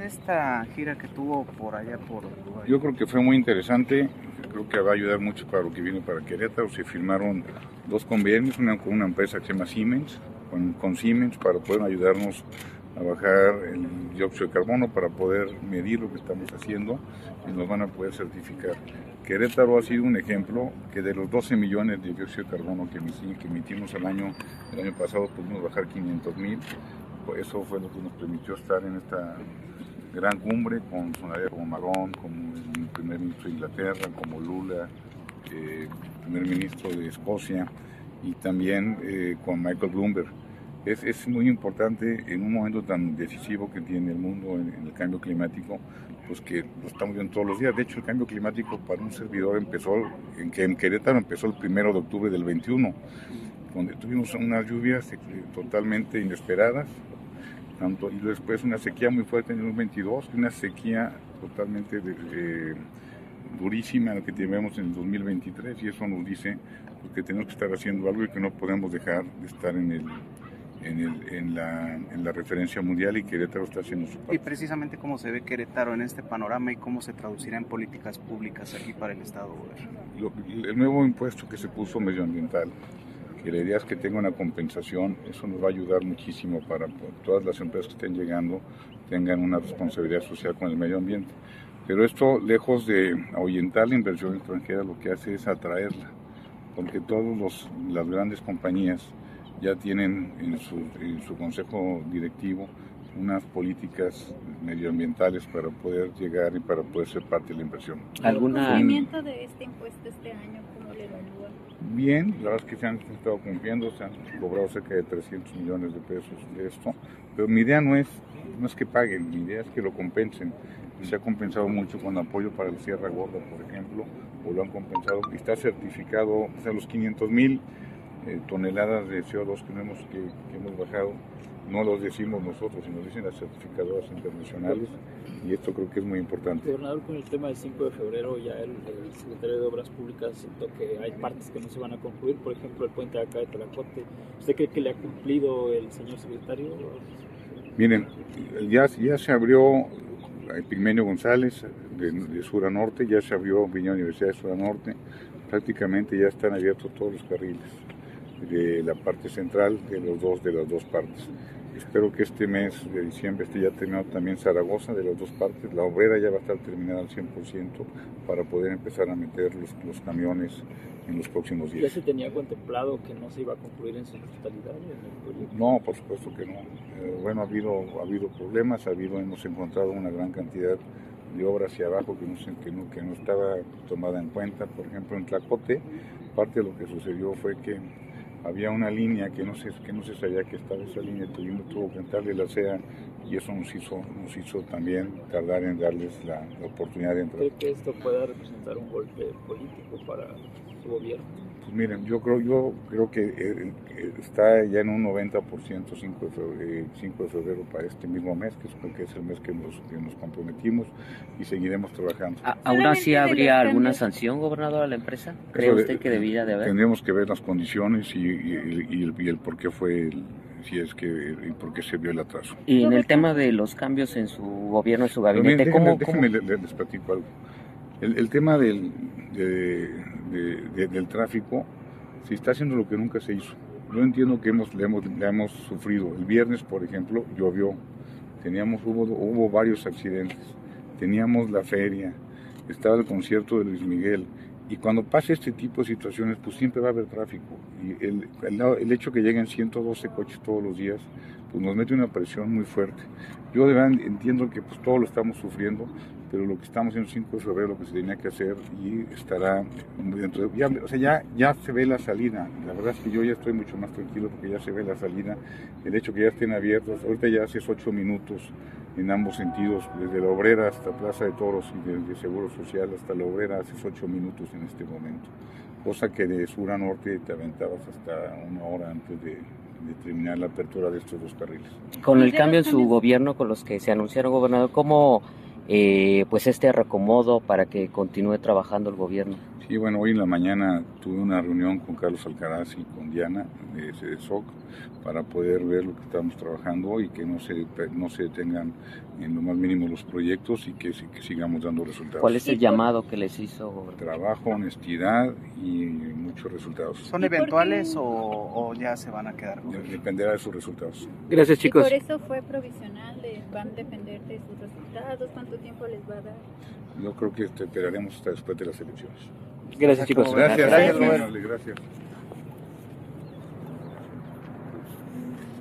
de esta gira que tuvo por allá por Yo creo que fue muy interesante, creo que va a ayudar mucho para lo que viene para Querétaro. Se firmaron dos convenios, una con una empresa que se llama Siemens, con, con Siemens, para poder ayudarnos a bajar el dióxido de carbono, para poder medir lo que estamos haciendo y nos van a poder certificar. Querétaro ha sido un ejemplo que de los 12 millones de dióxido de carbono que emitimos al año, el año pasado pudimos bajar 500 mil. Eso fue lo que nos permitió estar en esta gran cumbre con funcionarios como Macron, como el primer ministro de Inglaterra, como Lula, eh, primer ministro de Escocia y también eh, con Michael Bloomberg. Es, es, muy importante en un momento tan decisivo que tiene el mundo en, el cambio climático, pues que lo estamos viendo todos los días. De hecho, el cambio climático para un servidor empezó, en, en Querétaro empezó el primero de octubre del 21, donde tuvimos unas lluvias eh, totalmente inesperadas, tanto, y después una sequía muy fuerte en el 22 y una sequía totalmente eh, durísima la que tenemos en el 2023 y eso nos dice pues, que tenemos que estar haciendo algo y que no podemos dejar de estar en el en, el, en, la, en, la, referencia mundial y Querétaro está haciendo su parte. Y precisamente cómo se ve Querétaro en este panorama y cómo se traducirá en políticas públicas aquí para el Estado. Lo, el nuevo impuesto que se puso medioambiental, que la idea es que tenga una compensación, eso nos va a ayudar muchísimo para que todas las empresas que estén llegando tengan una responsabilidad social con el medio ambiente. Pero esto, lejos de ahuyentar la inversión extranjera, lo que hace es atraerla, porque todas las grandes compañías ya tienen en su, en su consejo directivo unas políticas medioambientales para poder llegar y para poder ser parte de la inversión. ¿Algún cumplimiento de este impuesto este año? ¿Cómo le evalúa? Bien, la verdad es que se han estado cumpliendo, se han cobrado cerca de 300 millones de pesos de esto, pero mi idea no es, no es que paguen, mi idea es que lo compensen. Se ha compensado mucho con apoyo para la Sierra Gorda, por ejemplo, o lo han compensado, está certificado, o sea, los 500 mil eh, toneladas de CO2 que hemos, que, que, hemos bajado, no los decimos nosotros, sino dicen las certificadoras internacionales, y esto creo que es muy importante. Gobernador, con el tema del 5 de febrero, ya el, el secretario de Obras Públicas siento que hay partes que no se van a concluir, por ejemplo, el puente de acá de Tlacote. ¿Usted cree que le ha cumplido el señor secretario? Miren, ya, ya se abrió Epigmenio González de, de, sur a norte, ya se abrió Viña Universidad de Sur a Norte, prácticamente ya están abiertos todos los carriles de la parte central de los dos de las dos partes. Espero que este mes de diciembre esté ya terminado también Zaragoza de las dos partes. La obrera ya va a estar terminada al 100% para poder empezar a meter los, los camiones en los próximos días. ¿Ya se tenía contemplado que no se iba a concluir en su totalidad? no, por supuesto que no. Eh, bueno, ha habido, ha habido problemas, ha habido, hemos encontrado una gran cantidad de obras hacia abajo que no, que, no, que no estaba tomada en cuenta. Por ejemplo, en Tlacote, parte de lo que sucedió fue que había una línea que no se, que no se sabía que estaba esa línea, tuvimos tuvo que entrarle la SEA y eso nos hizo, nos hizo también tardar en darles la, la oportunidad de entrar. ¿Cree que esto pueda representar un golpe político para su gobierno? Pues miren, yo creo, yo creo que eh, está ya en un 90% 5 de, febrero, 5 de febrero para este mismo mes, que es, que es el mes que nos, que nos comprometimos y seguiremos trabajando. ¿Aún así habría alguna sanción, gobernador, a la empresa? ¿Cree usted que debía de haber? Tendríamos que ver las condiciones y, y, y, el, y el, por qué fue el, si es que y por qué se vio el atraso. Y en el tema de los cambios en su gobierno, en su gabinete, déjenme, ¿cómo, cómo? Les, les platico algo. El, el tema del, de, de, de, del tráfico se está haciendo lo que nunca se hizo. Yo entiendo que hemos, le, hemos, le hemos sufrido. El viernes, por ejemplo, llovió. Teníamos, hubo, hubo varios accidentes. Teníamos la feria. Estaba el concierto de Luis Miguel. Y cuando pasa este tipo de situaciones, pues siempre va a haber tráfico. Y el, el, el hecho que lleguen 112 coches todos los días, pues nos mete una presión muy fuerte. Yo de entiendo que pues todo lo estamos sufriendo, pero lo que estamos en el 5 de febrero, lo que se tenía que hacer y estará dentro de, ya, o sea, ya, se ve la salida. La verdad es que yo ya estoy mucho más tranquilo porque ya se ve la salida. El hecho que ya estén abiertos, ahorita ya hace 8 minutos en ambos sentidos, desde la obrera hasta Plaza de Toros y desde Seguro Social hasta la obrera, hace 8 minutos en este momento. Cosa que de sur a norte te aventabas hasta una hora antes de, de terminar la apertura de estos dos carriles. Con el cambio en su gobierno, con los que se anunciaron, gobernador, ¿cómo eh, pues este reacomodo para que continúe trabajando el gobierno? Y bueno, hoy en la mañana tuve una reunión con Carlos Alcaraz y con Diana de SOC para poder ver lo que estamos trabajando y que no se, no se detengan en lo más mínimo los proyectos y que, que sigamos dando resultados. ¿Cuál es el llamado que les hizo? Trabajo, honestidad y muchos resultados. ¿Son eventuales o, o, ya se van a quedar? Dependerá de sus resultados. Gracias chicos. ¿Y por eso fue provisional? ¿Van a depender de sus resultados? ¿Cuánto tiempo les va a dar? Yo creo que esperaremos hasta después de las elecciones. Gracias chicos. Gracias, gracias, gracias. gracias.